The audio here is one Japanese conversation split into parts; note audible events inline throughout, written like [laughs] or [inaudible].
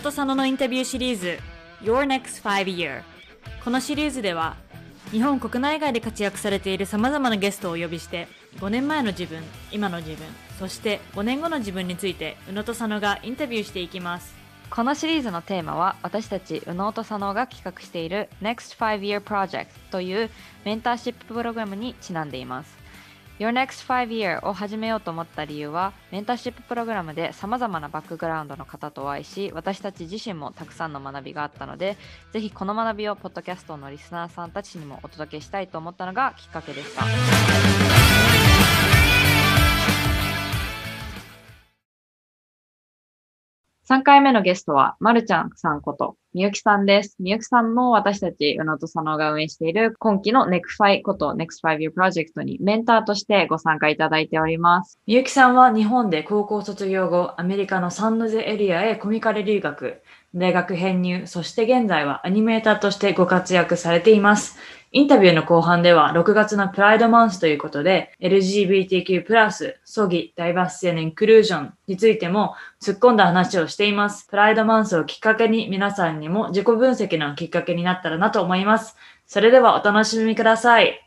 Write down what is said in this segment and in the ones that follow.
と佐野のインタビューシリーズ Your Next 5 Year このシリーズでは日本国内外で活躍されているさまざまなゲストをお呼びして5年前の自分今の自分そして5年後の自分について宇野と佐野がインタビューしていきます。このシリーズのテーマは私たち右脳と左脳が企画している Next 5 Year Project というメンターシッププログラムにちなんでいます。Your Next 5 Year を始めようと思った理由はメンターシッププログラムで様々なバックグラウンドの方とお会いし私たち自身もたくさんの学びがあったのでぜひこの学びをポッドキャストのリスナーさんたちにもお届けしたいと思ったのがきっかけでした。3回目のゲストは、まるちゃんさんこと、みゆきさんです。みゆきさんも私たち、うのとさのが運営している今期の NEXT5 こと NEXT5 Year Project にメンターとしてご参加いただいております。みゆきさんは日本で高校卒業後アメリカのサンノゼエリアへコミカル留学大学編入そして現在はアニメーターとしてご活躍されていますインタビューの後半では6月のプライドマンスということで LGBTQ+, 葬儀、ダイバーシティインクルージョンについても突っ込んだ話をしています。プライドマンスをきっかけに皆さんにも自己分析のきっかけになったらなと思います。それではお楽しみください。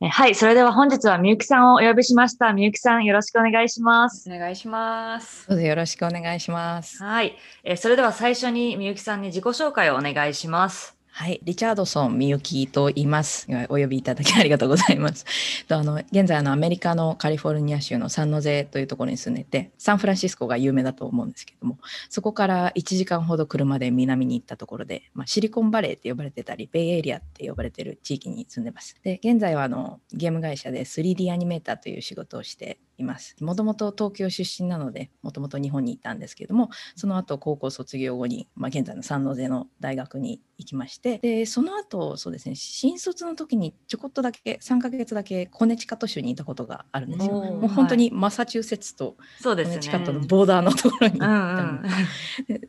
えはい、それでは本日はみゆきさんをお呼びしました。みゆきさんよろしくお願いします。お願いします。どうぞよろしくお願いします。はい、えーそれでは最初にみゆきさんに自己紹介をお願いします。はい、リチャードソンみゆきと言います。お呼びいただきありがとうございます。あの現在のアメリカのカリフォルニア州のサンノゼというところに住んでて、サンフランシスコが有名だと思うんですけども、そこから1時間ほど車で南に行ったところで、まあ、シリコンバレーって呼ばれてたり、ベイエリアって呼ばれてる地域に住んでます。で、現在はあのゲーム会社で 3D アニメーターという仕事をしています。もともと東京出身なので、もともと日本にいたんですけども、その後高校卒業後に、まあ、現在のサンノゼの大学に行きましてでその後そうですね新卒の時にちょこっとだけ3ヶ月だけコネチカット州にいたことがあるんですよ。もう本当にマサチューセッツとそうですね。コネチカットのボーダーのところに行うんった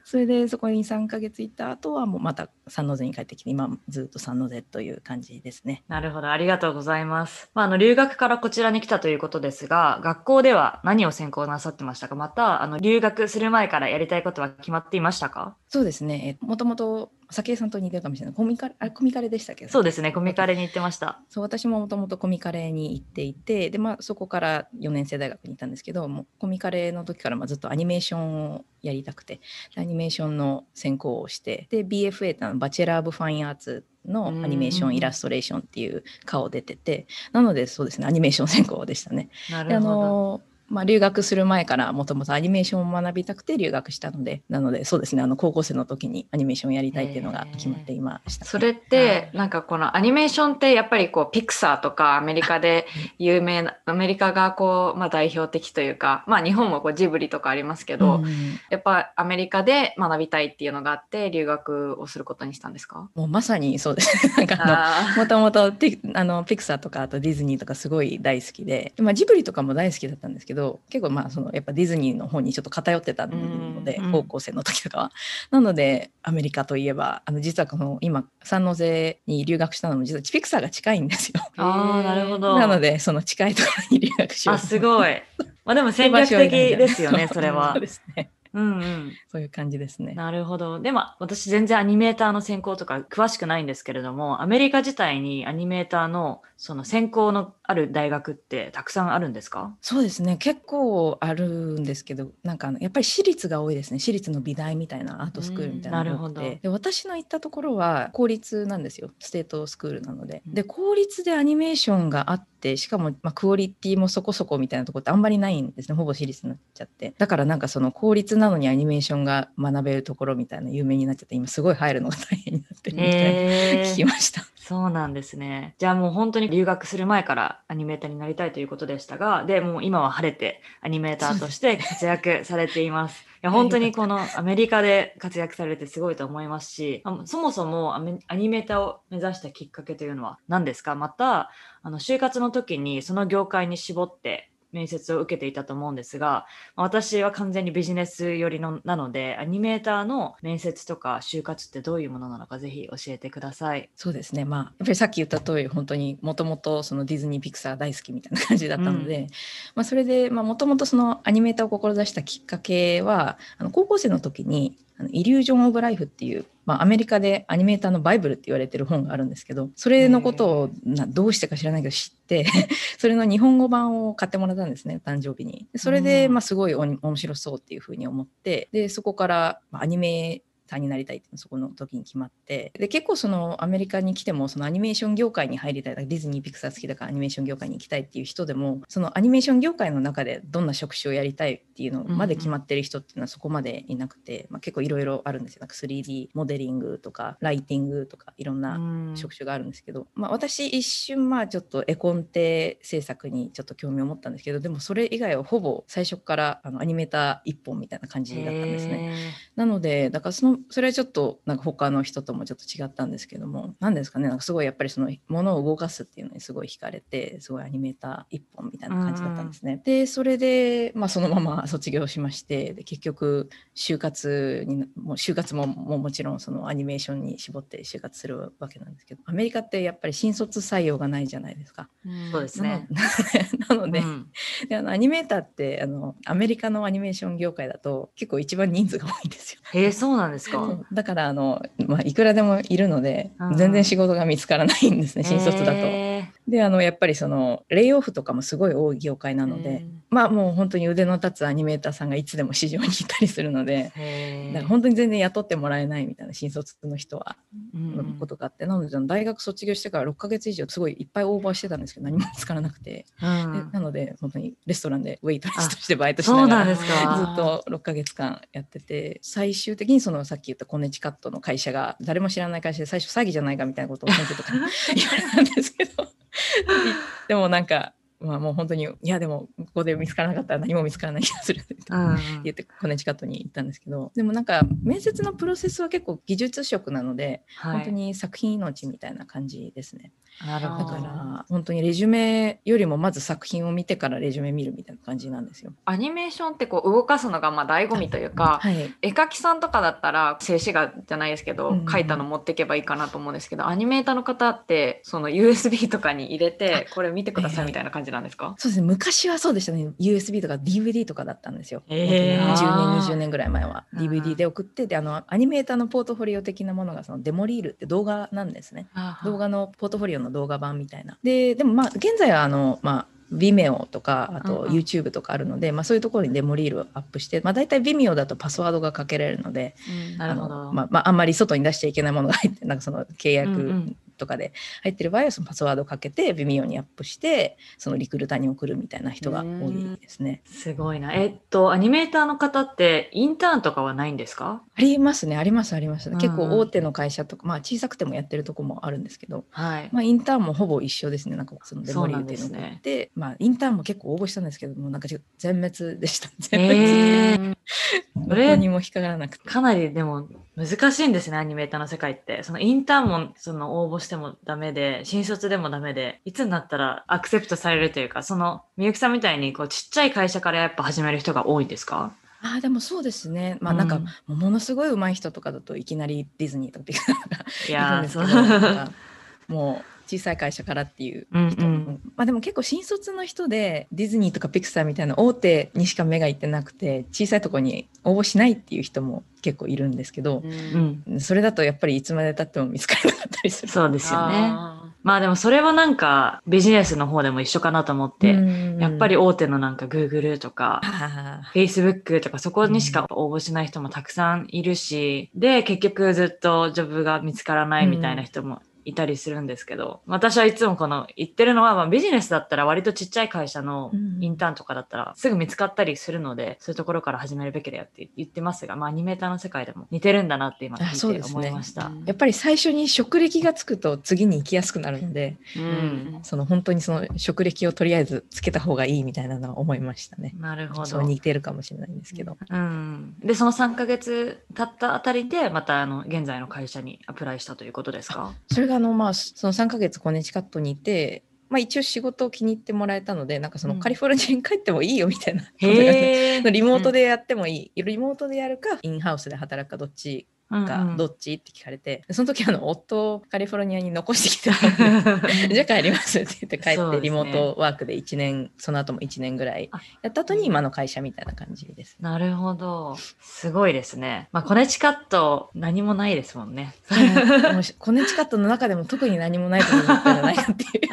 それでそこに3ヶ月行った後はもうまたサンノゼに帰ってきて今ずっとサンノゼという感じですね。なるほど、ありがとうございます。まあ、あの留学からこちらに来たということですが、学校では何を専攻なさってましたか？また、あの留学する前からやりたいことは決まっていましたか？そうですね。もともと早紀江さんと似てるかもしれないコミカレあれコミカレでしたっけ？そうですね、コミカレに行ってました。そう私ももともとコミカレに行っていてで、まあ、そこから4年制大学に行ったんですけどもうコミカレの時からまあずっとアニメーションをやりたくてでアニメーションの専攻をしてで BFA って Bachelor of Fine Arts のアニメーション うん イラストレーションっていう科出ててなのでそうですねアニメーション専攻でしたね。なるほど。のまあ、留学する前からもともとアニメーションを学びたくて留学したのでなのでそうですねあの高校生の時にアニメーションをやりたいっていうのが決まっていました、ね。それって、なんかこのアニメーションってやっぱりこうピクサーとかアメリカで有名な、アメリカがこう、まあ代表的というか、まあ日本もこうジブリとかありますけど、うんやっぱアメリカで学びたいっていうのがあって留学をすることにしたんですか？もうまさにそうです。ね。[laughs] なんかあのあもともとピクサーとかあとディズニーとかすごい大好きで、でまあ、ジブリとかも大好きだったんですけど結構まあそのやっぱディズニーの方にちょっと偏ってたので、うん高校生の時とかは。なのでアメリカといえばあの実はこの今サンノゼに留学したのも実はピクサーが近いんですよ。ああ、なるほど。なのでその近いところに留学しようあ、すごい。まあでも戦略的ですよね、[laughs] それはそう。ですね。うんうん。そういう感じですね。なるほど。でも私全然アニメーターの専攻とか詳しくないんですけれども、アメリカ自体にアニメーターのその専攻のある大学ってたくさんあるんですか？そうですね。結構あるんですけどなんかやっぱり私立が多いですね。私立の美大みたいなアートスクールみたいなのが多くうんなるほてで私の行ったところは公立なんですよ。ステートスクールなので。うん。で公立でアニメーションがあってしかも、まあ、クオリティもそこそこみたいなところってあんまりないんですね。ほぼ私立になっちゃって。だからなんかその公立なのにアニメーションが学べるところみたいな有名になっちゃって今すごい入るのが大変になってるみたいな、え聞きました。そうなんですね。じゃあもう本当に留学する前からアニメーターになりたいということでしたが、で、もう今は晴れてアニメーターとして活躍されています。[laughs] いや、本当にこのアメリカで活躍されてすごいと思いますし、あそもそもアニメーターを目指したきっかけというのは何ですか？また、あの、就活の時にその業界に絞って面接を受けていたと思うんですが、私は完全にビジネス寄りのなので、アニメーターの面接とか就活ってどういうものなのか、ぜひ教えてください。そうですね。まあ、やっぱりさっき言った通り、本当にもともとそのディズニー・ピクサー大好きみたいな感じだったので、うん、まあ、それで、まあ、もともとそのアニメーターを志したきっかけは、あの高校生の時に、あのイリュージョン・オブ・ライフっていう、まあ、アメリカでアニメーターのバイブルって言われてる本があるんですけどそれのことをなどうしてか知らないけど知って [laughs] それの日本語版を買ってもらったんですね誕生日に。それで、まあ、すごい面白そうっていうふうに思ってでそこから、まあ、アニメターになりたいってそこの時に決まって。で結構そのアメリカに来てもそのアニメーション業界に入りたいディズニーピクサー好きだからアニメーション業界に行きたいっていう人でもそのアニメーション業界の中でどんな職種をやりたいっていうのまで決まってる人っていうのはそこまでいなくて、まあ、結構いろいろあるんですよ。なんか 3D モデリングとかライティングとかいろんな職種があるんですけど、まあ、私一瞬まあちょっと絵コンテ制作にちょっと興味を持ったんですけどでもそれ以外はほぼ最初からあのアニメーター1本みたいな感じだったんですね。なのでだからそのそれはちょっとなんか他の人ともちょっと違ったんですけども何ですかねなんかすごいやっぱりそのものを動かすっていうのにすごい惹かれてすごいアニメーター一本みたいな感じだったんですね。でそれで、まあ、そのまま卒業しましてで結局就活にもう就活もももちろんそのアニメーションに絞って就活するわけなんですけどアメリカってやっぱり新卒採用がないじゃないですか。そうですねなので [laughs] うん、であのアニメーターってあのアメリカのアニメーション業界だと結構一番人数が多いんですよ。へえそうなんですか？だからあの、まあ、いくらでもいるので、全然仕事が見つからないんですね、新卒だと。であのやっぱりそのレイオフとかもすごい多い業界なので、まあもう本当に腕の立つアニメーターさんがいつでも市場にいたりするのでだから本当に全然雇ってもらえないみたいな新卒の人は、のことがあってなので大学卒業してから6ヶ月以上すごいいっぱいオーバーしてたんですけど何も見つからなくて、うん、なので本当にレストランでウェイトレスとしてバイトしながらずっと6ヶ月間やってて最終的にそのさっき言ったコネチカットの会社が誰も知らない会社で最初詐欺じゃないかみたいなことを先生とか言われたんですけどでもなんかまあもう本当に、いやでもここで見つからなかったら何も見つからない気がするって言ってコネチカットに行ったんですけど、でもなんか面接のプロセスは結構技術職なので、はい、本当に作品命みたいな感じですね。なるほど。だから本当にレジュメよりもまず作品を見てからレジュメ見るみたいな感じなんですよ。アニメーションってこう動かすのがまあ醍醐味というか、はい、絵描きさんとかだったら静止画じゃないですけど、描いたの持っていけばいいかなと思うんですけど、アニメーターの方ってその USB とかに入れてこれ見てくださいみたいな感じなんですか？そうですね。昔はそうでしたね。USB とか DVD とかだったんですよ、えー、10年20年ぐらい前は。DVD で送ってであのアニメーターのポートフォリオ的なものがそのデモリールって動画なんですね。動画のポートフォリオの動画版みたいな。ででもまあ現在はあのまあ Vimeo とかあと YouTube とかあるので、まあ、そういうところにデモリールをアップして、まあ、大体 Vimeo だとパスワードがかけられるので、うん、なるほど。まあまあ、あんまり外に出しちゃいけないものが入ってなんかその契約とかで入ってる場合はそのパスワードをかけて微妙にアップしてそのリクルーターに送るみたいな人が多いですね。すごいな。えっとアニメーターの方ってインターンとかはないんですか？ありますね。ありますあります、結構大手の会社とかまあ小さくてもやってるとこもあるんですけど、はい。まあ、インターンもほぼ一緒ですね。なんかそのデモリューって。いうのがあって、ね、まあ、インターンも結構応募したんですけどもなんか全滅でした。全滅、えー、[laughs] どこにも引っかからなくて。かなりでも難しいんですね、アニメーターの世界って。そのインターンもその応募してもダメで、新卒でもダメで、いつになったらアクセプトされるというか、そのみゆきさんみたいにこうちっちゃい会社からやっぱ始める人が多いんですか？あでもそうですね。まあなんか、うん、ものすごい上手い人とかだといきなりディズニーとかってい [laughs] るんですけど、もう小さい会社からっていう人、うんうん、まあ、でも結構新卒の人でディズニーとかピクサーみたいな大手にしか目がいってなくて小さいとこに応募しないっていう人も結構いるんですけど、うん、それだとやっぱりいつまでたっても見つからなかったりする。そうですよね。まあでもそれはなんかビジネスの方でも一緒かなと思って、やっぱり大手のなんか Google とか Facebook とかそこにしか応募しない人もたくさんいるし、で結局ずっとジョブが見つからないみたいな人もいたりするんですけど、私はいつもこの言ってるのは、まあ、ビジネスだったら割とちっちゃい会社のインターンとかだったらすぐ見つかったりするので、そういうところから始めるべきだよって言ってますが、まあ、アニメーターの世界でも似てるんだなって今聞いて思いました、ね、やっぱり最初に職歴がつくと次に行きやすくなるので、うん、その本当にその職歴をとりあえずつけた方がいいみたいなのは思いましたね。なるほど。そう似てるかもしれないんですけど。うん、でその3か月経ったあたりでまたあの現在の会社にアプライしたということですか？それがあのまあその3ヶ月コネチカットにいてまあ、一応仕事を気に入ってもらえたのでなんかそのうん。カリフォルニアに帰ってもいいよみたいなことがねへえ。リモートでやってもいい、リモートでやるかインハウスで働くかどっちか、どっち？って聞かれてその時あの夫をカリフォルニアに残してきてたので [laughs] じゃあ帰りますって言って帰って、リモートワークで1年その後も1年ぐらいあやった後に今の会社みたいな感じです。なるほど。すごいですね。まあ、コネチカット何もないですもんね。コネチカットの中でも特に何もないところだったんじゃないかっていう。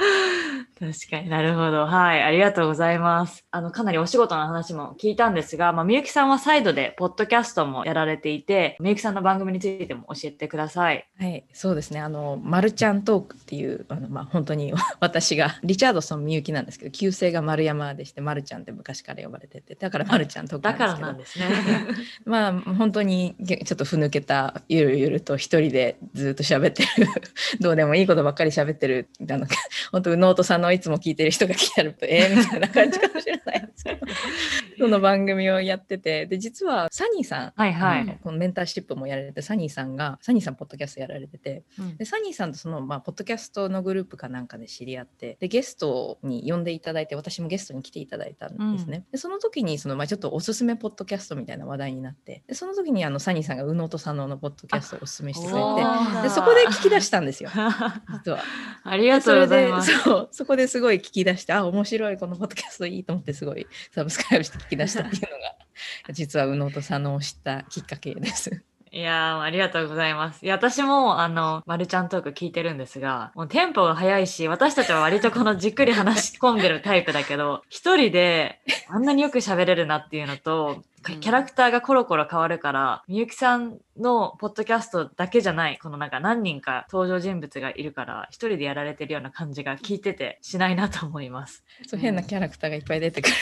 [laughs] 確かになるほど。はい。ありがとうございます。あの、かなりお仕事の話も聞いたんですが、まあ、みゆきさんはサイドでポッドキャストもやられていて、みゆきさんの番組についても教えてください。はい、そうですね。あの、マルちゃんトークっていう、あの、まあ、本当に [laughs] 私が、リチャードソンみゆきなんですけど、旧姓が丸山でして、マルちゃんって昔から呼ばれてて、だからマルちゃんトークだからななんんですけど、ですね。[laughs] まあ、本当にげちょっとふぬけた、ゆるゆると一人でずっと喋ってる、[laughs] どうでもいいことばっかり喋ってる、あの、本当、宇野音さんのいつも聞いてる人が来たら、えー、みたいな感じかもしれないですけど、[laughs] その番組をやってて、で、実はサニーさん、はいはい。このメンターシップもやられて、サニーさんが、サニーさんポッドキャストやられてて、うん。でサニーさんとその、まあ、ポッドキャストのグループかなんかで知り合ってでゲストに呼んでいただいて私もゲストに来ていただいたんですね、でその時にその、まあ、ちょっとおすすめポッドキャストみたいな話題になってでその時にあのサニーさんが宇野と佐野のポッドキャストをおすすめしてくれおてー。でそこで聞き出したんですよ。[laughs] 実は。ありがとうございます。それでそうそこでですごい聞き出してあ面白いこのポッドキャストいいと思ってすごいサブスクライブして聞き出したっていうのが [laughs] 実は宇野と佐野を知ったきっかけです。いやー、ありがとうございます。いや、私も、あの、まるちゃんトーク聞いてるんですが、もうテンポが速いし、私たちは割とこのじっくり話し込んでるタイプだけど、一人であんなによく喋れるなっていうのと、キャラクターがコロコロ変わるから、みゆきさんのポッドキャストだけじゃない、このなんか何人か登場人物がいるから、一人でやられてるような感じが聞いててしないなと思います。そう変なキャラクターがいっぱい出てくる。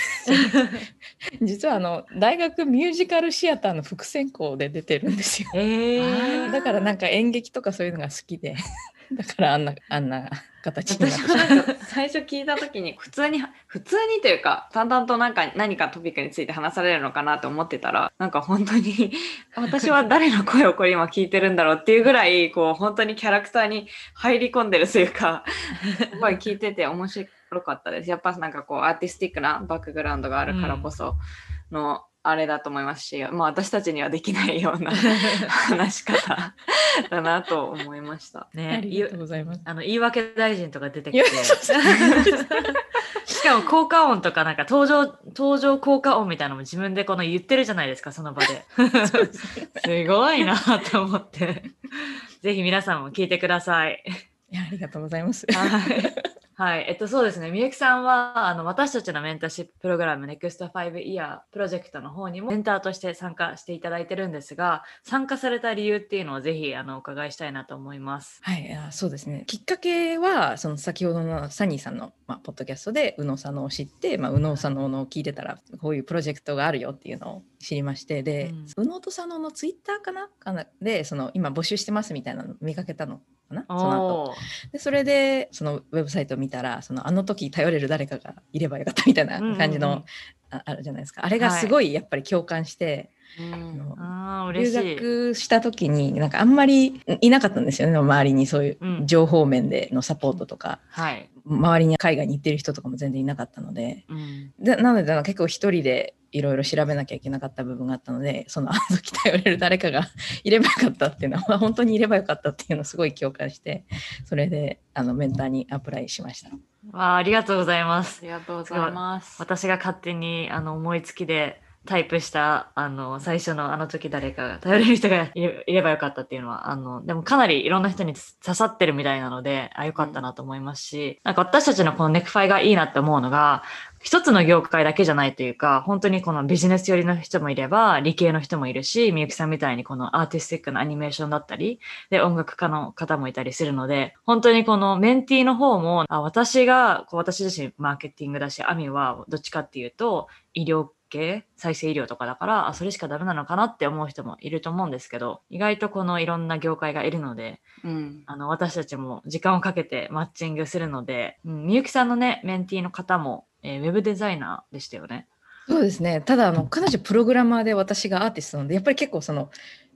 [laughs] 実はあの大学ミュージカルシアターの副専攻で出てるんですよ。えー、だからなんか演劇とかそういうのが好きで、だからあんなあんな形にな私もなんか最初聞いた時に普通に普通にというか淡々となんか何かトピックについて話されるのかなと思ってたらなんか本当に [laughs] 私は誰の声をこれ今聞いてるんだろうっていうぐらいこう本当にキャラクターに入り込んでるというかすごい聞いてて面白かったです。やっぱなんかこうアーティスティックなバックグラウンドがあるからこその、あれだと思いますし、まあ、私たちにはできないような [laughs] 話し方だなと思いました。あね、りがとうございます。あの言い訳大臣とか出てきて。しかも効果音とかなんか登場登場効果音みたいなのも自分でこの言ってるじゃないですかその場で。すごいなと思って。ぜひ皆さんも聞いてください。いやありがとうございます。はいはい、えっとそうですね、みゆきさんはあの私たちのメンターシッププログラム NEXT 5 Year プロジェクトの方にもメンターとして参加していただいてるんですが、参加された理由っていうのをぜひあのお伺いしたいなと思います。はい、あそうですね。きっかけはその先ほどのサニーさんのまあポッドキャストで宇野佐野を知って、まあ宇野佐野のを聞いてたらこういうプロジェクトがあるよっていうのを知りまして、で、宇野と佐野のツイッターかな？かな？でその今募集してますみたいなの見かけたのかな？その後。でそれでそのウェブサイトを見たらそのあの時頼れる誰かがいればよかったみたいな感じの、うんうんうん。ああるじゃないですか。あれがすごいやっぱり共感して、うんあ留。学した時になんかあんまりいなかったんですよね周りにそういううん情報面でのサポートとか、はい。周りに海外に行ってる人とかも全然いなかったのでうんでなのでなんか結構一人でいろいろ調べなきゃいけなかった部分があったのでそのあの時頼れる誰かがいればよかったっていうのは本当にいればよかったっていうのをすごい共感してそれであのメンターにアプライしました。わあありがとうございますあ。りがとうございます。私が勝手にあの思いつきでタイプしたあの最初のあの時誰かが頼れる人がいればよかったっていうのはあのでもかなりいろんな人に刺さってるみたいなのであよかったなと思いますし、なんか私たちのこのネクファイがいいなって思うのが一つの業界だけじゃないというか本当にこのビジネス寄りの人もいれば理系の人もいるしみゆきさんみたいにこのアーティスティックなアニメーションだったりで音楽家の方もいたりするので本当にこのメンティーの方もあ私がこう私自身マーケティングだしアミはどっちかっていうと医療系再生医療とかだからあそれしかダメなのかなって思う人もいると思うんですけど意外とこのいろんな業界がいるのでうん。あの私たちも時間をかけてマッチングするので、うん、みゆきさんのねメンティーの方も、えーウェブデザイナーでしたよね。そうですね。ただあの彼女プログラマーで私がアーティストなのでやっぱり結構その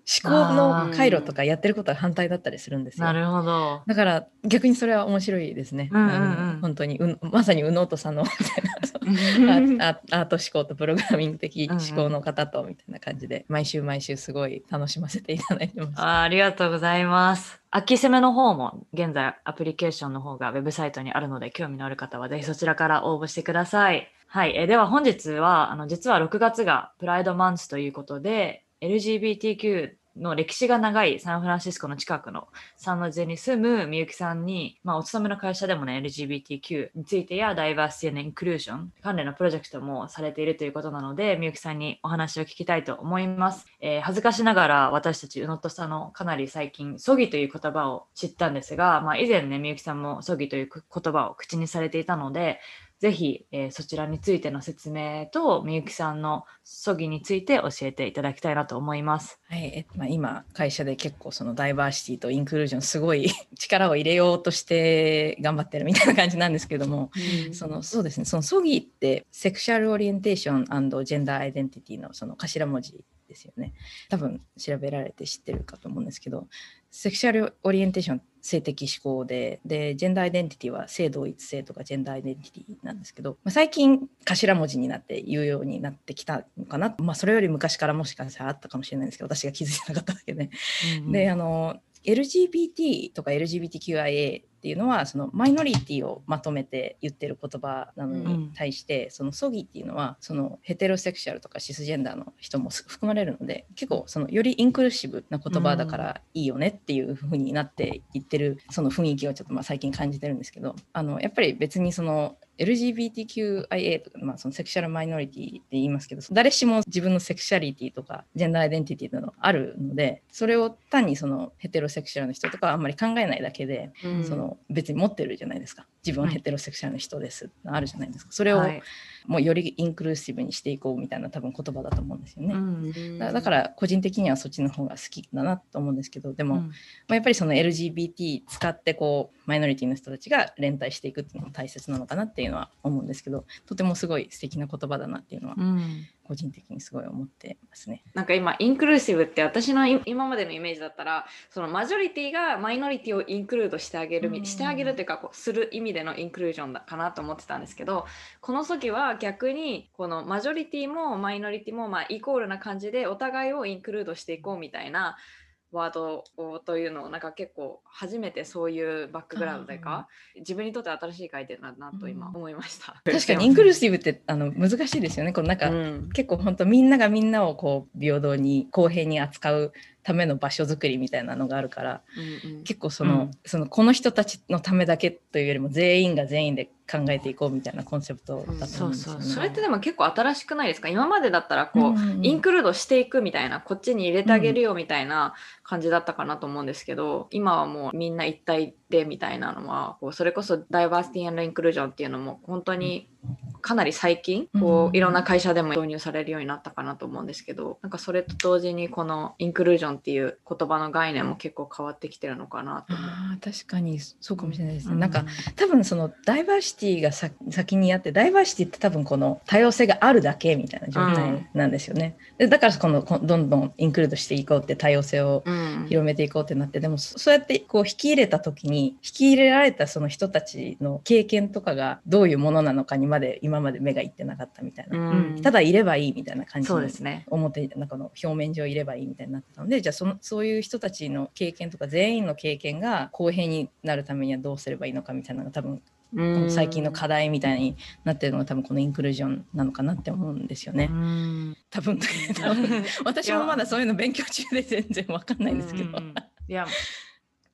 思考の回路とかやってることは反対だったりするんですよ。なるほど。だから逆にそれは面白いですね。うんうんうん本当にうまさに右脳と左脳みたいア [laughs] アート思考とプログラミング的思考の方とみたいな感じで毎週毎週すごい楽しませていただいてます。あーありがとうございます。秋攻めの方も現在アプリケーションの方がウェブサイトにあるので興味のある方はぜひそちらから応募してください。はい。えーでは本日はあの実は6月がプライドマンスということで LGBTQ の歴史が長いサンフランシスコの近くのサンノゼに住むみゆきさんに、まあ、お勤めの会社でもね LGBTQ についてやダイバーシティインクルージョン関連のプロジェクトもされているということなのでみゆきさんにお話を聞きたいと思います、えー恥ずかしながら私たち宇野とさんのかなり最近ソギという言葉を知ったんですが、まあ、以前ねみゆきさんもソギという言葉を口にされていたのでぜひ、えーそちらについての説明とみゆきさんのソギについて教えていただきたいなと思います。はいえまあ、今会社で結構そのダイバーシティとインクルージョンすごい [laughs] 力を入れようとして頑張ってるみたいな感じなんですけども、そのそうですねその SOGI って sexual orientation gender identity のその頭文字ですよね多分調べられて知ってるかと思うんですけど sexual orientation 性的指向でで gender identity は性同一性とか gender identity なんですけど、まあ、最近頭文字になって言うようになってきたのかな、まあ、それより昔からもしかしたらあったかもしれないんですけど私が気づいてなかっただけで。であの LGBT とか LGBTQIA っていうのはそのマイノリティをまとめて言ってる言葉なのに対して、そのソギっていうのはそのヘテロセクシャルとかシスジェンダーの人も含まれるので結構そのよりインクルーシブな言葉だからいいよねっていう風になっていってるその雰囲気をちょっとまあ最近感じてるんですけどあのやっぱり別にその LGBTQIA とか、まあ、そのセクシャルマイノリティって言いますけど誰しも自分のセクシャリティとかジェンダーアイデンティティなどあるのでそれを単にそのヘテロセクシャルの人とかはあんまり考えないだけで、うん。その別に持ってるじゃないですか。自分はヘテロセクシャルの人です、あるじゃないですかそれをはい。もうよりインクルーシブにしていこうみたいな多分言葉だと思うんですよね。うん。だだから個人的にはそっちの方が好きだなと思うんですけどでも、うん。まあ、やっぱりその LGBT 使ってこうマイノリティの人たちが連帯していくっていうのも大切なのかなっていうのは思うんですけどとてもすごい素敵な言葉だなっていうのはうん個人的にすごい思ってますね。なんか今インクルーシブって私のい今までのイメージだったらそのマジョリティがマイノリティをインクルードしてあげるみ、うんしてあげるっていうかこうする意味でのインクルージョンだかなと思ってたんですけどこの時は逆にこのマジョリティもマイノリティもまあイコールな感じでお互いをインクルードしていこうみたいなワードをというのをなんか結構初めてそういうバックグラウンドというか自分にとって新しい回転だなと今うん思いました。確かに。インクルーシブってあの難しいですよね。このなんか、うん。結構本当みんながみんなをこう平等に公平に扱うための場所づくりみたいなのがあるからうんうん。結構その,、うん。そのこの人たちのためだけというよりも全員が全員で考えていこうみたいなコンセプトだと思うんですよね。そうそう。それってでも結構新しくないですか？今までだったらこう、うんうんうん。インクルードしていくみたいなこっちに入れてあげるよみたいな感じだったかなと思うんですけど今はもうみんな一体でみたいなのはこうそれこそダイバーシティインクルージョンっていうのも本当にかなり最近こうんういろんな会社でも導入されるようになったかなと思うんですけどなんかそれと同時にこのインクルージョンっていう言葉の概念も結構変わってきてるのかなと。あー確かにそうかもしれないですね。うなんか多分そのダイバーシティがさ先にあってダイバーシティって多分この多様性があるだけみたいな状態なんですよね。でだからこのこどんどんインクルードしていこうって多様性をうん広めていこうってなってでもそそうやってこう引き入れた時に引き入れられたその人たちの経験とかがどういうものなのかにまで今まで目がいってなかったみたいな、うん。ただいればいいみたいな感じ。ですね。表なんかの表面上いればいいみたいになってたのでじゃあそのそういう人たちの経験とか全員の経験が公平になるためにはどうすればいいのかみたいなのが多分最近の課題みたいになってるのが多分このインクルージョンなのかなって思うんですよね。うん多分多分 [laughs] 私もまだそういうの勉強中で全然わかんないんですけど。うんうんいや、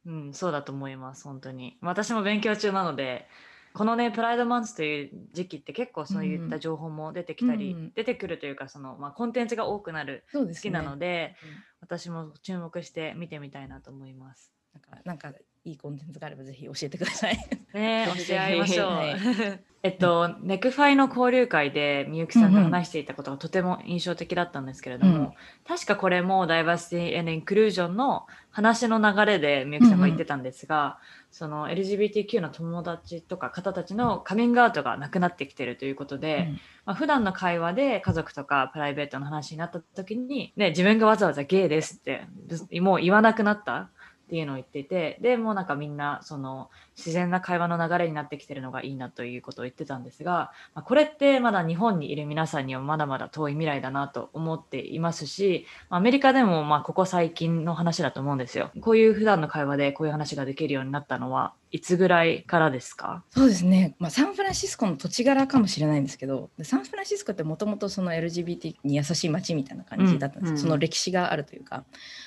うん、そうだと思います、本当に。私も勉強中なので、このね、プライドマンスという時期って結構そういった情報も出てきたり、うん出てくるというか、その、まあ、コンテンツが多くなる好きなので、うん私も注目して見てみたいなと思います。なんかなんかいいコンテンツがあればぜひ教えてください。ね [laughs] 教え合いましょう。はい。[laughs] えっと、ネクファイの交流会でみゆきさんが話していたことがとても印象的だったんですけれども、うん。確かこれもダイバーシティ・インクルージョンの話の流れでみゆきさんが言ってたんですが、その LGBTQ の友達とか方たちのカミングアウトがなくなってきてるということで、うん。まあ、普段の会話で家族とかプライベートの話になった時に、ね、自分がわざわざゲイですってもう言わなくなったっていうのを言っててでもうなんかみんなその自然な会話の流れになってきてるのがいいなということを言ってたんですが、まあ、これってまだ日本にいる皆さんにはまだまだ遠い未来だなと思っていますしアメリカでもまあここ最近の話だと思うんですよ。こういう普段の会話でこういう話ができるようになったのはいつぐらいからですか？そうですね、まあ、サンフランシスコの土地柄かもしれないんですけどでサンフランシスコってもともとその LGBT に優しい街みたいな感じだったんです。よ、うんうん。その歴史があるというか。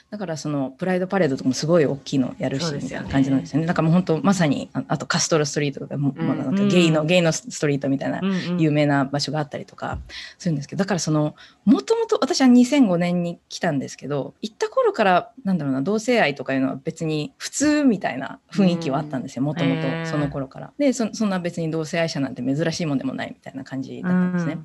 だからそのプライドパレードとかもすごい大きいのやるしみたいな感じなんですよね。だからもう本当まさにああとカストロストリートとかも、うんまあなんかゲイの、ゲイのストリートみたいなうんうん有名な場所があったりとかするんですけどだからそのもともと私は2005年に来たんですけど行った頃からなんだろうな同性愛とかいうのは別に普通みたいな雰囲気はあったんですよもともとその頃から。でそそんな別に同性愛者なんて珍しいもんでもないみたいな感じだったんですね。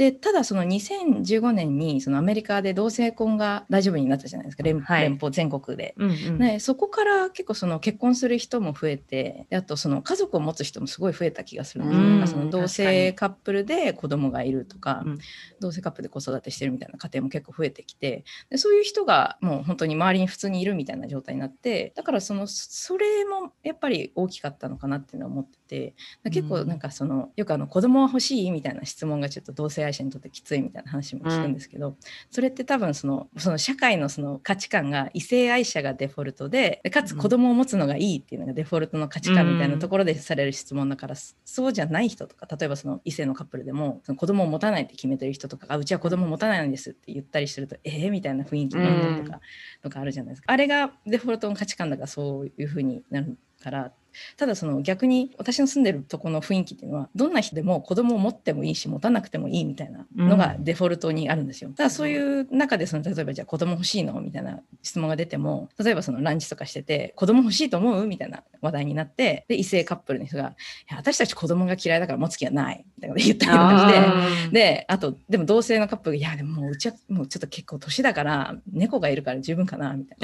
うんでただその2015年にそのアメリカで同性婚が大丈夫になったじゃないですか。連,、はい。連邦全国で。うんうん。ね、そこから結構その結婚する人も増えてであとその家族を持つ人もすごい増えた気がするんですよ、うん。その同性カップルで子供がいるとか、うん。同性カップルで子育てしてるみたいな家庭も結構増えてきてでそういう人がもう本当に周りに普通にいるみたいな状態になってだからそのそれもやっぱり大きかったのかなっていうのは思ってて結構なんかそのよくあの子供は欲しいみたいな質問がちょっと同性愛者にとってきついみたいな話も聞くんですけど、それって多分そのその社会のその価値観が異性愛者がデフォルトででかつ子供を持つのがいいっていうのがデフォルトの価値観みたいなところでされる質問だから、そうじゃない人とか例えばその異性のカップルでもその子供を持たないって決めてる人とかがうちは子供を持たないんですって言ったりするとえー、みたいな雰囲気になったりとか、とかあるじゃないですか。あれがデフォルトの価値観だからそういう風になるからただその逆に私の住んでるとこの雰囲気っていうのはどんな人でも子供を持ってもいいし持たなくてもいいみたいなのがデフォルトにあるんですよ。ただそういう中でその例えばじゃあ子供欲しいのみたいな質問が出ても例えばそのランチとかしてて子供欲しいと思うみたいな話題になってで異性カップルの人がいや私たち子供が嫌いだから持つ気はないみたいなこと言ったりとかして。であとでも同性のカップルが「いやでももううちはもうちょっと結構年だから猫がいるから十分かな」みたい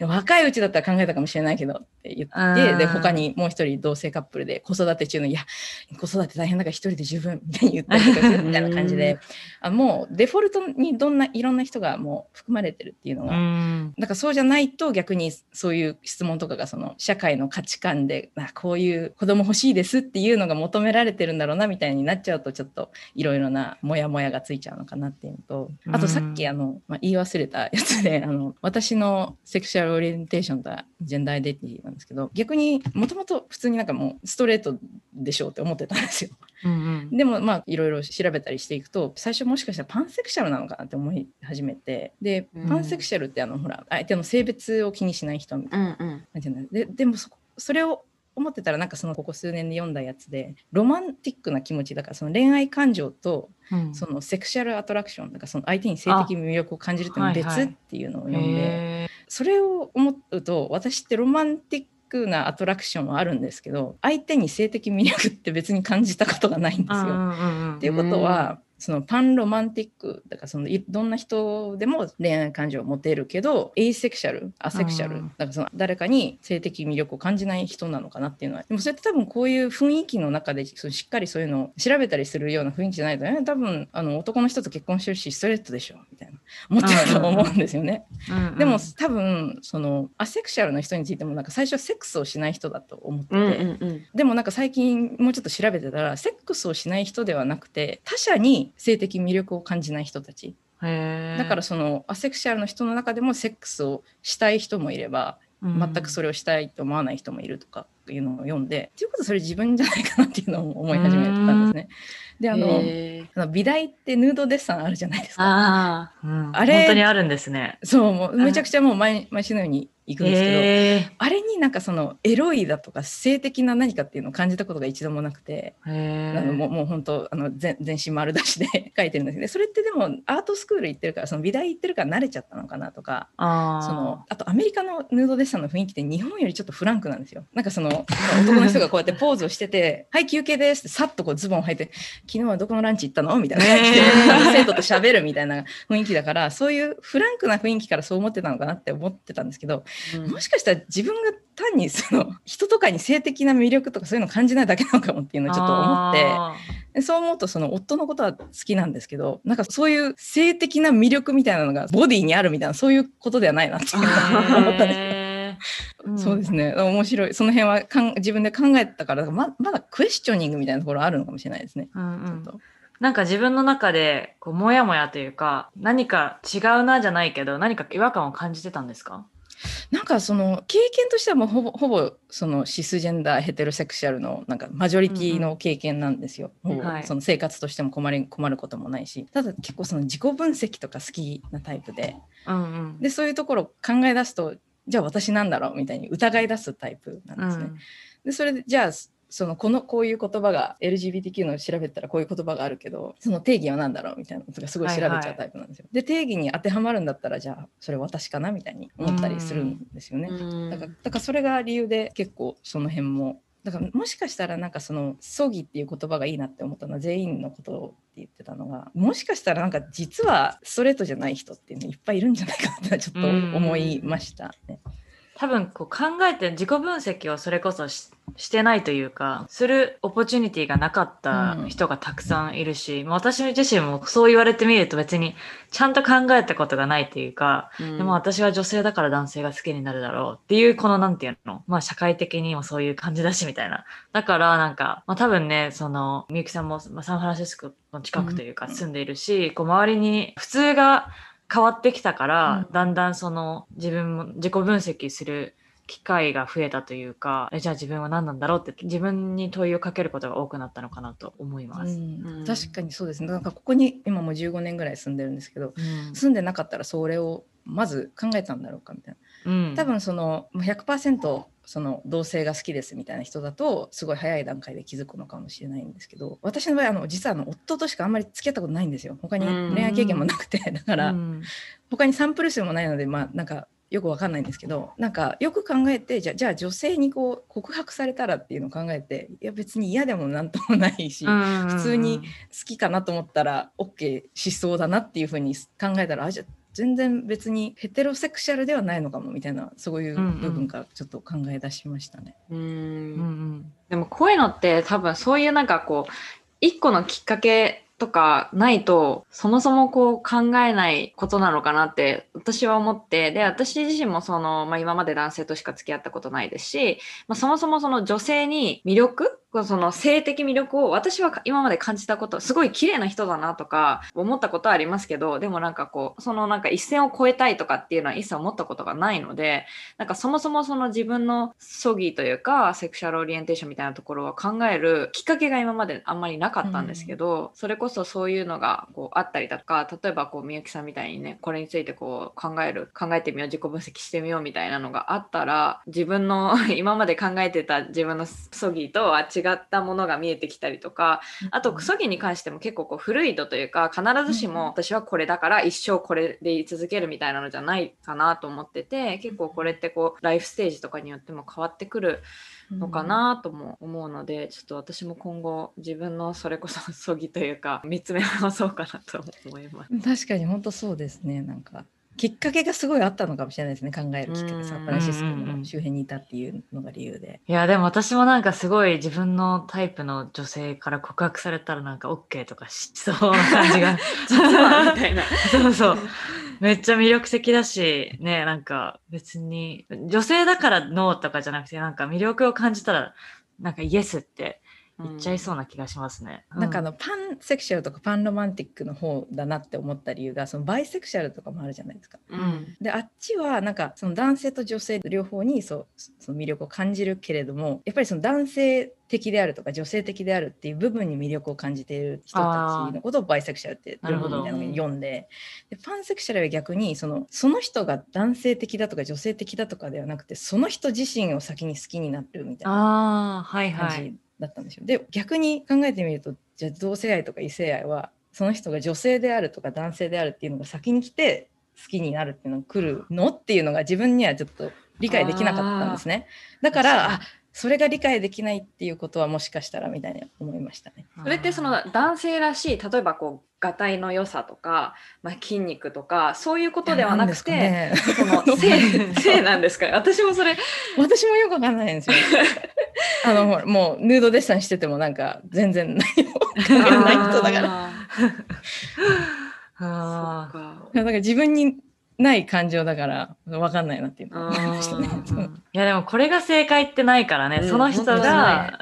な [laughs] 若いうちだったら考えたかもしれないけどって言ってで他にもう一人同性カップルで子育て中の「いや子育て大変だから一人で十分」みたいに言ったりとかするみたいな感じであもうデフォルトにどんないろんな人がもう含まれてるっていうのがうん。だからそうじゃないと逆にそういう質問とかがその社会の価値観であこういう子供欲しいですっていうのが求められてるんだろうなみたいになっちゃうとちょっといろいろなモヤモヤがついちゃうのかなっていうのとあとさっきあの、まあ、言い忘れたやつであの私のセクシュアルオリエンテーションとジェンダーアイデンティティなんですけど逆にもともと普通になんかもうストレートでしょうって思ってたんですよ。うんうん。でもまあいろいろ調べたりしていくと最初もしかしたらパンセクシャルなのかなって思い始めて。でうん。パンセクシャルってあのほら相手の性別を気にしない人みたいな。感じなんで。でもそこそれを思ってたらなんかそのここ数年で読んだやつでロマンティックな気持ちだからその恋愛感情とうん。そのセクシャルアトラクションだからその相手に性的魅力を感じるっていうのは別っていうのを読んで、へそれを思うと私ってロマンティックなアトラクションはあるんですけど相手に性的魅力って別に感じたことがないんですよ。っていうことは、そのパンロマンティックだからそのいどんな人でも恋愛感情を持てるけどエイセクシャルアセクシャル、うん。だからその誰かに性的魅力を感じない人なのかなっていうのはでもそれって多分こういう雰囲気の中でそのしっかりそういうのを調べたりするような雰囲気じゃないと、ね、多分あの男の人と結婚してるしストレートでしょみたいな。思ってると思うんですよね。でも多分そのアセクシャルな人についてもなんか最初はセックスをしない人だと思ってでもなんか最近もうちょっと調べてたらセックスをしない人ではなくて他者に性的魅力を感じない人たち。だからそのアセクシャルの人の中でもセックスをしたい人もいれば全くそれをしたいと思わない人もいるとかいうのを読んでっていうことはそれ自分じゃないかなっていうのを思い始めたんですね。であのへあの美大ってヌードデッサンあるじゃないですか。あうん。あれ本当にあるんですね。そうもうめちゃくちゃもう毎毎週のように行くんですけど、えあれになんかそのエロいだとか性的な何かっていうのを感じたことが一度もなくて、ー、へあのもうーもう本当あの全全身丸出しで [laughs] 書いてるんですけどそれってでもアートスクール行ってるからその美大行ってるから慣れちゃったのかなとかあーそのあとアメリカのヌードデッサンの雰囲気って日本よりちょっとフランクなんですよ。なんかその男の人がこうやってポーズをしてて「[laughs] はい休憩です」ってさっとこうズボンを履いて「昨日はどこのランチ行ったの?」みたいな感じで、生徒と喋るみたいな雰囲気だからそういうフランクな雰囲気からそう思ってたのかなって思ってたんですけどもしかしたら自分が単にその人とかに性的な魅力とかそういうのを感じないだけなのかもっていうのをちょっと思って。そう思うとその夫のことは好きなんですけどなんかそういう性的な魅力みたいなのがボディにあるみたいなそういうことではないなって思ったんですよ。へーそうですね。面白い。その辺はかん自分で考えたからままだクエスチョニングみたいなところあるのかもしれないですね。うんうん。ちょっと。なんか自分の中でこうモヤモヤというか何か違うなじゃないけど何か違和感を感じてたんですか？なんかその経験としてはもうほぼほぼそのシスジェンダーヘテロセクシャルのなんかマジョリティの経験なんですよ。ほぼはい。その生活としても困り困ることもないしただ結構その自己分析とか好きなタイプで。うんうん。でそういうところを考え出すとじゃあ私なんだろうみたいに疑い出すタイプなんですね。でそれでじゃあそのこのこういう言葉が LGBTQ の調べたらこういう言葉があるけどその定義は何だろうみたいなことがすごい調べちゃうタイプなんですよ。で定義に当てはまるんだったらじゃあそれ私かなみたいに思ったりするんですよね。だからだからそれが理由で結構その辺もだからもしかしたらなんかその葬儀っていう言葉がいいなって思ったのは全員のことをって言ってたのがもしかしたらなんか実はストレートじゃない人っていうのいっぱいいるんじゃないかなってちょっと思いましたね。多分こう考えて自己分析をそれこそししてないというかするオポチュニティがなかった人がたくさんいるし、まあ私自身もそう言われてみると別にちゃんと考えたことがないというか、でも私は女性だから男性が好きになるだろうっていうこのなんていうの？まあ社会的にもそういう感じだしみたいな。だからなんか、まあ、多分ねそのみゆきさんも、まあ、サンフランシスコの近くというかうん。住んでいるし、こう周りに普通が変わってきたから、うん。だんだんその自分も自己分析する機会が増えたというかえじゃあ自分は何なんだろうって自分に問いをかけることが多くなったのかなと思います。うん。うん。確かにそうですね。なんかここに今もう15年ぐらい住んでるんですけどうん。住んでなかったらそれをまず考えたんだろうかみたいな。うん。多分そのもう100%その同性が好きですみたいな人だとすごい早い段階で気づくのかもしれないんですけど私の場合あの実はあの夫としかあんまり付き合ったことないんですよ。他にうん。恋愛経験もなくて。[laughs] だからうん。他にサンプル数もないのでまあなんかよくわかんないんですけどなんかよく考えてじゃあじゃあ女性にこう告白されたらっていうのを考えていや別に嫌でもなんともないし、うん。普通に好きかなと思ったら OK しそうだなっていうふうに考えたらあじゃあ全然別にヘテロセクシャルではないのかもみたいなそういう部分からちょっと考え出しましたね。うんうんうんでもこういうのって多分そういうなんかこう一個のきっかけとかないとそもそもこう考えないことなのかなって私は思ってで私自身もその、まあ、今まで男性としか付き合ったことないですし、まあ、そもそもその女性に魅力その性的魅力を私は今まで感じたことすごい綺麗な人だなとか思ったことはありますけどでもなんかこうそのなんか一線を越えたいとかっていうのは一切思ったことがないのでなんかそもそもその自分の葬儀というかセクシャルオリエンテーションみたいなところを考えるきっかけが今まであんまりなかったんですけど、それこそそういうのがこうあったりだとか例えばこうみゆきさんみたいにねこれについてこう考える考えてみよう自己分析してみようみたいなのがあったら自分の [laughs] 今まで考えてた自分の葬儀とは違ったものが見えてきたりとかあと葬儀に関しても結構こう古い度というか必ずしも私はこれだから一生これで言い続けるみたいなのじゃないかなと思ってて結構これってこうライフステージとかによっても変わってくるのかなとも思うのでちょっと私も今後自分のそれこそ [laughs] 葬儀というか見つめ直そうかなと思います。確かに本当そうですね。なんかきっかけがすごいあったのかもしれないですね。考えるきっかうん。けサンフランシスコうんうんうんの周辺にいたっていうのが理由で。いやでも私もなんかすごい自分のタイプの女性から告白されたらなんか OK とかしそうな感じが。[laughs] 実はみたいな。[laughs] そうそうめっちゃ魅力的だしねなんか別に女性だからノーとかじゃなくてなんか魅力を感じたらなんかイエスって言っちゃいそうな気がしますね。なんかあのパンセクシャルとかパンロマンティックの方だなって思った理由がそのバイセクシャルとかもあるじゃないですか。うん、うんであっちはなんかその男性と女性両方にそうその魅力を感じるけれどもやっぱりその男性的であるとか女性的であるっていう部分に魅力を感じている人たちのことをバイセクシャルってなるほどみたいなのに読んででパンセクシャルは逆にそのその人が男性的だとか女性的だとかではなくてその人自身を先に好きになるみたいな感はい。じだったんですよ。で逆に考えてみるとじゃあ同性愛とか異性愛はその人が女性であるとか男性であるっていうのが先に来て好きになるっていうのが来るのっていうのが自分にはちょっと理解できなかったんですね。だからあそれが理解できないっていうことはもしかしたらみたいに思いましたね。それってその男性らしい例えばこうがたいの良さとか、まあ、筋肉とかそういうことではなくて、ね、その性性なんですかね [laughs] 私もそれ私もよくわかんないんですよ。[laughs] あのもうヌードデッサンしててもなんか全然何も関係ない人だから。あー [laughs] そっかだから自分にない感情だから分かんないなっていうの。いましたね。うん。いやでもこれが正解ってないからね、うん。その人が、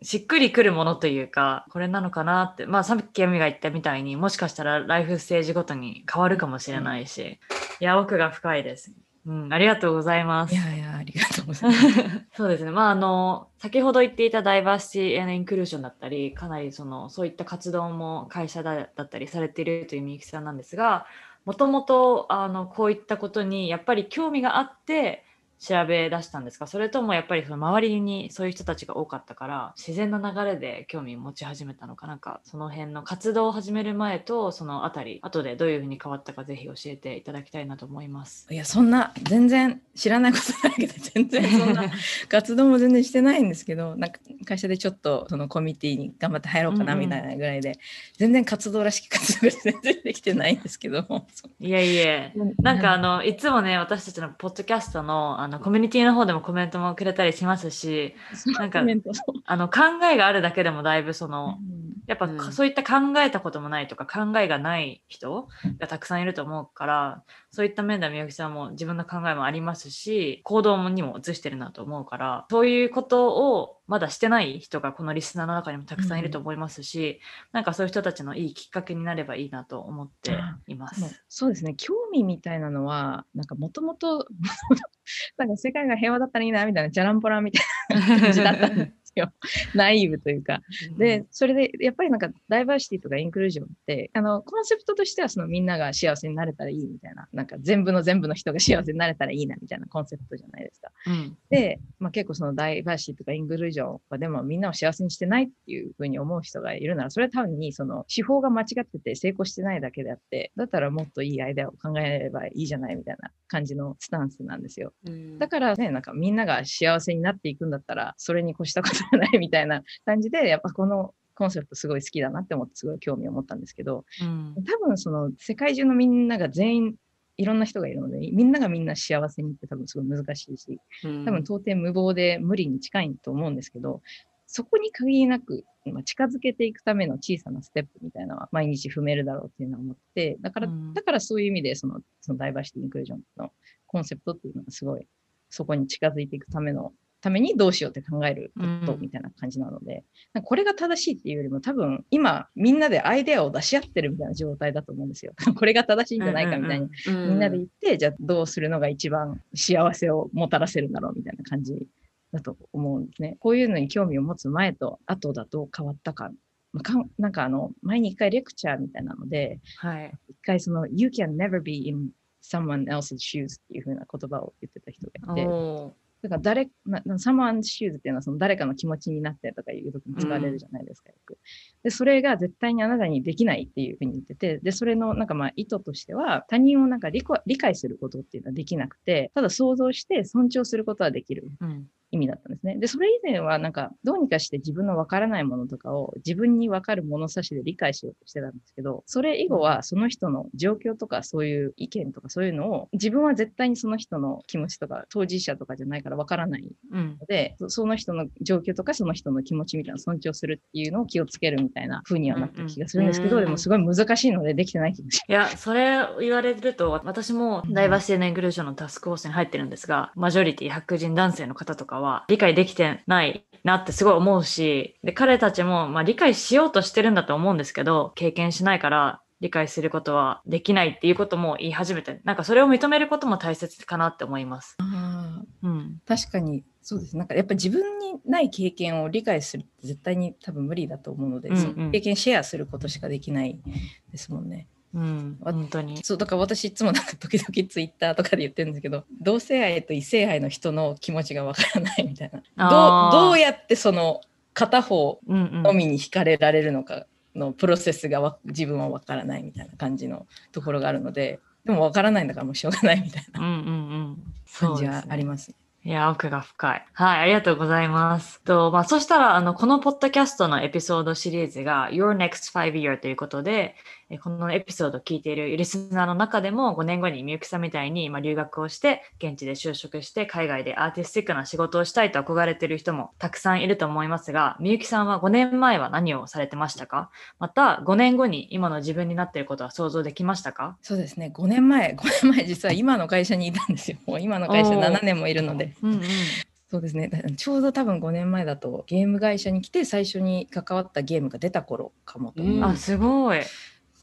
う。ん、しっくりくるものというかこれなのかなって。まあさっきエミが言ったみたいにもしかしたらライフステージごとに変わるかもしれないし、いや奥が深いです。うん、ありがとうございます。い。やいやありがとうございます。[laughs] そうですね。まあ、あの、先ほど言っていたダイバーシティ・インクルーションだったり、かなりその、そういった活動も会社だだったりされているというみゆきさんなんですが、もともと、こういったことにやっぱり興味があって、調べ出したんですか？それともやっぱりその周りにそういう人たちが多かったから自然な流れで興味を持ち始めたのか？なんかその辺の活動を始める前とそのあたり後でどういうふうに変わったかぜひ教えていただきたいなと思います。いやそんな全然知らないことだけで [laughs] 全然そんな活動も全然してないんですけどなんか会社でちょっとそのコミュニティに頑張って入ろうかなうんうん。みたいなぐらいで、全然活動らしき活動が全然できてないんですけどいやいや。なんかあのいつもね私たちのポッドキャストのあのコミュニティの方でもコメントもくれたりしますしなんかあの考えがあるだけでもだいぶそのやっぱ、うん。そういった考えたこともないとか考えがない人がたくさんいると思うからそういった面では宮城さんも自分の考えもありますし行動にも移してるなと思うからそういうことをまだしてない人がこのリスナーの中にもたくさんいると思いますし、なんかそういう人たちのいいきっかけになればいいなと思っていまもうす。そうですね興味みたいなのはなんかもともとなんか世界が平和だったらいいなみたいなチャランポランみたいな感じだったんですよ [laughs] ナイーブというかで、それでやっぱりなんかダイバーシティとかインクルージョンって、あの、コンセプトとしてはそのみんなが幸せになれたらいいみたいな、なんか全部の全部の人が幸せになれたらいいなみたいなコンセプトじゃないですか。うんで、まあ、結構そのダイバーシティとかインクルージョンはでもみんなを幸せにしてないっていうふうに思う人がいるなら、それは多分にその手法が間違ってて成功してないだけであって、だったらもっといいアイデアを考えればいいじゃないみたいな感じのスタンスなんですよ。うんだからね、なんかみんなが幸せになっていくんだったら、それに越したことはないみたいな感じで、やっぱこのコンセプトすごい好きだなって思ってすごい興味を持ったんですけど、うん。多分その世界中のみんなが全員いろんな人がいるので、みんながみんな幸せにって多分すごい難しいし、うん。多分到底無謀で無理に近いと思うんですけど、そこに限りなく、まあ近づけていくための小さなステップみたいなのは毎日踏めるだろうっていうのは思って、だから、うん。だからそういう意味でその、そのダイバーシティ・インクルージョンのコンセプトっていうのがすごい、そこに近づいていくための、ためにどうしようって考えることうんみたいな感じなので、なんかこれが正しいっていうよりも多分今みんなでアイデアを出し合ってるみたいな状態だと思うんですよ。[laughs] これが正しいんじゃないかみたいにうんみんなで言って、じゃあどうするのが一番幸せをもたらせるんだろうみたいな感じだと思うんですね。こういうのに興味を持つ前と後だと変わったか。まあかんなんかあの、前に一回レクチャーみたいなので、はい。一回その、You can never be in someone else's shoes っていう風な言葉を言ってた人がいて、だから誰、なサマンシューズっていうのはその誰かの気持ちになってとかいう時に使われるじゃないですか、よく。で、それが絶対にあなたにできないっていうふうに言ってて、で、それのなんかまあ意図としては、他人をなんか理解することっていうのはできなくて、ただ想像して尊重することはできるうん味だったんですね。で、それ以前はなんかどうにかして自分のわからないものとかを自分にわかる物差しで理解しようとしてたんですけど、それ以後はその人の状況とかそういう意見とかそういうのを自分は絶対にその人の気持ちとか当事者とかじゃないからわからないうん。ので、そその人の状況とかその人の気持ちみたいな尊重するっていうのを気をつけるみたいな風にはなった気がするんですけど、うんうん。でもすごい難しいのでできてない気がしいや、それを言われると、私もダイバーシティのインクルージョンのタスクフォースに入ってるんですが、マジョリティ白人男性の方とかは理解できてないなってすごい思うし、で、彼たちも、まあ、理解しようとしてるんだと思うんですけど、経験しないから、理解することはできないっていうことも言い始めて、なんかそれを認めることも大切かなって思います。うん。確かにそうですなんかやっぱ自分にない経験を理解するって絶対に多分無理だと思うので、うんうんその経験シェアすることしかできないですもんね。うん。本当に。そうだから私いつもなんか時々ツイッターとかで言ってるんですけど同性愛と異性愛の人の気持ちがわからないみたいなどうどうやってその片方うんうん。のみに惹かれられるのかのプロセスがわ自分はわからないみたいな感じのところがあるのででもわからないんだからもうしょうがないみたいなうんうんうん。感じはそうですねあります。いや、奥が深い。はい、ありがとうございます。と、まあ、そしたら、あの、このポッドキャストのエピソードシリーズが Your Next Five Year ということで、えこのエピソードを聞いているリスナーの中でも5年後にみゆきさんみたいに、まあ、留学をして、現地で就職して、海外でアーティスティックな仕事をしたいと憧れている人もたくさんいると思いますが、みゆきさんは5年前は何をされてましたか？また、5年後に今の自分になっていることは想像できましたか？そうですね。5年前5年前実は今の会社にいたんですよ。[laughs] もう今の会社おー。7年もいるので。うんうん。そうですね。だちょうど多分5年前だとゲーム会社に来て最初に関わったゲームが出た頃かもと思う、うん。あ、すごい。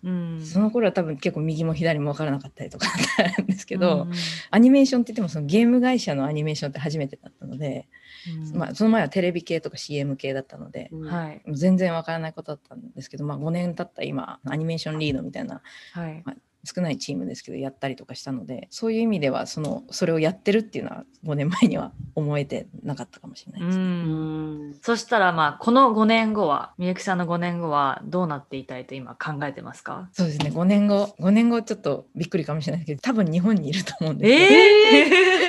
うん。その頃は多分結構右も左も分からなかったりとかあったんですけど、うんアニメーションって言ってもそのゲーム会社のアニメーションって初めてだったので、うんまあ、その前はテレビ系とか CM 系だったので、はい。全然わからないことだったんですけど、まあ、5年経った今アニメーションリードみたいなはい。少ないチームですけどやったりとかしたのでそういう意味ではそのそれをやってるっていうのは5年前には思えてなかったかもしれないうです、ね。ん。そしたらまあこの5年後はみゆきさんの5年後はどうなっていたいと今考えてますか？そうですね。5年後5年後ちょっとびっくりかもしれないですけど多分日本にいると思うんですよ。えあの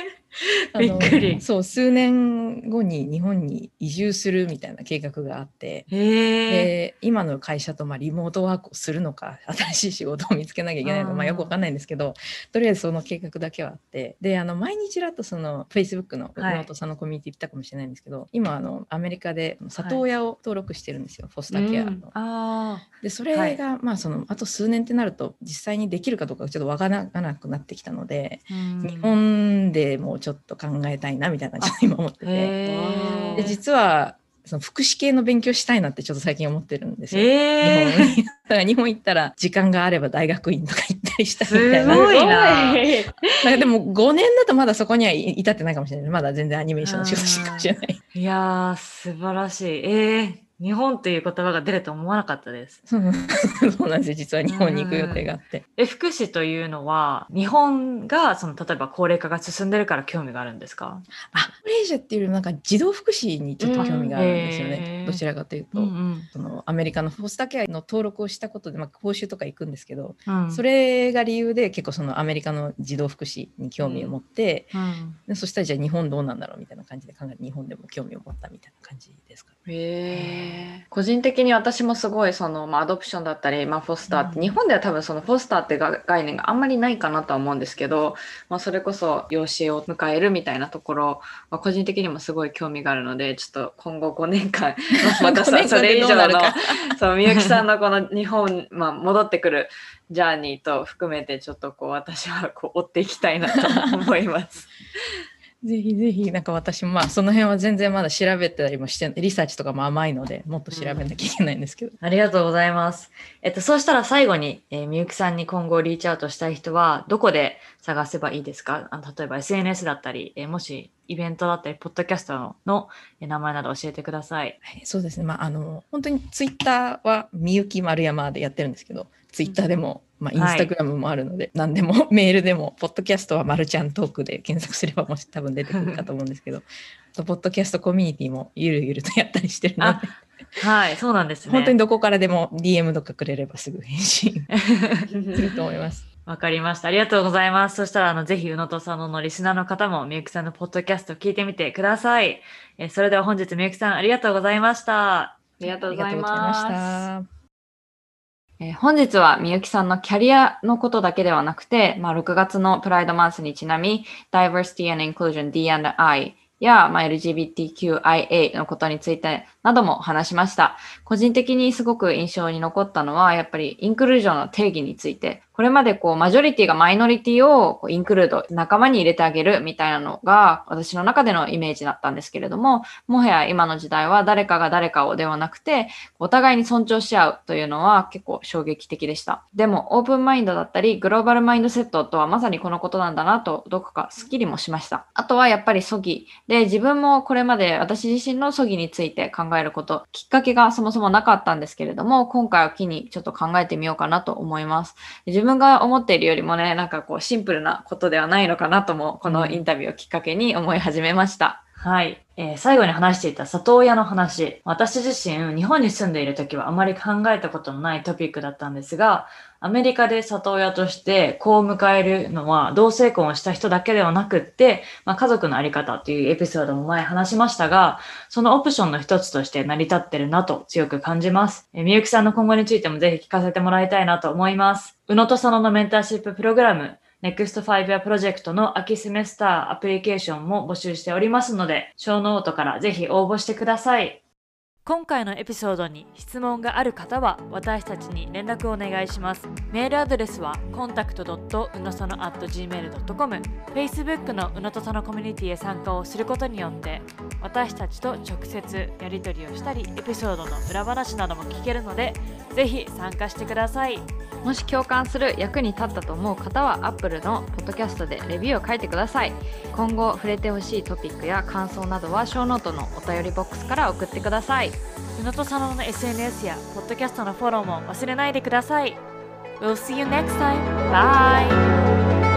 [laughs] びっくり。そう数年後に日本に移住するみたいな計画があって。で今の会社とまあリモートワークをするのか [laughs] 新しい仕事を見つけなきゃいけないのかまあ、よくわかんないんですけどとりあえずその計画だけはあって。であの毎日らとその Facebook のはい。ノートさんのコミュニティ行ったかもしれないんですけど、今あのアメリカで里親を登録してるんですよ、 foster care の。うん。あでそれが、まあそのあと数年ってなると実際にできるかどうかちょっとわからなくなってきたので、ー、日本でもうちょっと考えたいなみたいなちょっと今思ってて。へでー実はその福祉系の勉強したいなってちょっと最近思ってるんですよ。え日本にだから日本行ったら時間があれば大学院とか行ったりしたいみたいな。すごいななんかでも5年だとまだそこにはい至ってないかもしれない。まだ全然アニメーションの仕事してるかもしれない。ーいやー素晴らしいえー、日本という言葉が出ると思わなかったです [laughs] そうなんですよ。実は日本に行く予定があって。え福祉というのは日本がその例えば高齢化が進んでるから興味があるんですか？あ、高齢者っていうよりもなんか児童福祉にちょっと興味があるんですよね。ーどちらかというと。んそのアメリカのフォスターケアの登録をしたことで、まあ、講習とか行くんですけど、うんそれが理由で結構そのアメリカの児童福祉に興味を持って、うんでそしたらじゃあ日本どうなんだろうみたいな感じで考えて日本でも興味を持ったみたいな感じですか。へえ個人的に私もすごいその、まあ、アドプションだったり、まあ、フォスターって、うん。日本では多分そのフォスターってが概念があんまりないかなとは思うんですけど、まあ、それこそ養子を迎えるみたいなところ、まあ、個人的にもすごい興味があるのでちょっと今後5年間 [laughs] また5年間そそれ以上のそうみゆきさんのこの日本、まあ、戻ってくるジャーニーと含めてちょっとこう私はこう追っていきたいなと思います。ぜひぜひなんか私もまあその辺は全然まだ調べたりもしてリサーチとかも甘いのでもっと調べなきゃいけないんですけど、ありがとうございます。えっと、そうしたら最後に、えーみゆきさんに今後リーチアウトしたい人は、どこで探せばいいですか？あの例えば SNS だったり、えーもしイベントだったり、ポッドキャストののえー名前など教えてください。はいそうですねまああの本当にツイッターはみゆき丸山でやってるんですけどツイッターでも、まあ、インスタグラムもあるので、何でも [laughs] メールでもポッドキャストはマルちゃんトークで検索すればもし多分出てくるかと思うんですけど [laughs] あとポッドキャストコミュニティもゆるゆるとやったりしてるのではい、そうなんですね。本当にどこからでも DM とかくれればすぐ返信すると思います。[laughs] わかりました。ありがとうございます。そしたら、あの、ぜひ、宇野と佐野のリスナーの方も、みゆきさんのポッドキャストを聞いてみてください。えーそれでは本日、みゆきさん、ありがとうございました。ありがとうございまま。したた。えー本日はみゆきさんのキャリアのことだけではなくて、まあ、6月のプライドマンスにちなみ、Diversity and Inclusion D&I や、まあ、LGBTQIA のことについてなども話しました。個人的にすごく印象に残ったのは、やっぱりインクルージョンの定義についてこれまでこうマジョリティがマイノリティをこうインクルード仲間に入れてあげるみたいなのが私の中でのイメージだったんですけれどももはや今の時代は誰かが誰かをではなくてお互いに尊重し合うというのは結構衝撃的でした。でもオープンマインドだったりグローバルマインドセットとはまさにこのことなんだなとどこかスッキリもしました。あとはやっぱり葬儀で自分もこれまで私自身の葬儀について考えることきっかけがそもそもなかったんですけれども今回を機にちょっと考えてみようかなと思います。自分が思っているよりもねなんかこうシンプルなことではないのかなともこのインタビューをきっかけに思い始めました。はい、えー最後に話していた里親の話。私自身日本に住んでいる時はあまり考えたことのないトピックだったんですがアメリカで里親として子を迎えるのは同性婚をした人だけではなくって、まあ、家族のあり方というエピソードも前話しましたがそのオプションの一つとして成り立ってるなと強く感じます。えみゆきさんの今後についてもぜひ聞かせてもらいたいなと思います。宇野と佐野のメンターシッププログラム NEXT 5 Year プロジェクトの秋セメスターアプリケーションも募集しておりますので、 show note からぜひ応募してください。今回のエピソードに質問がある方は私たちに連絡をお願いします。メールアドレスは contact.unosono.gmail.com Facebook のうのとそのコミュニティへ参加をすることによって私たちと直接やり取りをしたりエピソードの裏話なども聞けるのでぜひ参加してください。もし共感する役に立ったと思う方は Apple のポッドキャストでレビューを書いてください今後触れてほしいトピックや感想などはショーノートのお便りボックスから送ってください宇野とさのの SNS やポッドキャストのフォローも忘れないでください。We'll see you next time. Bye!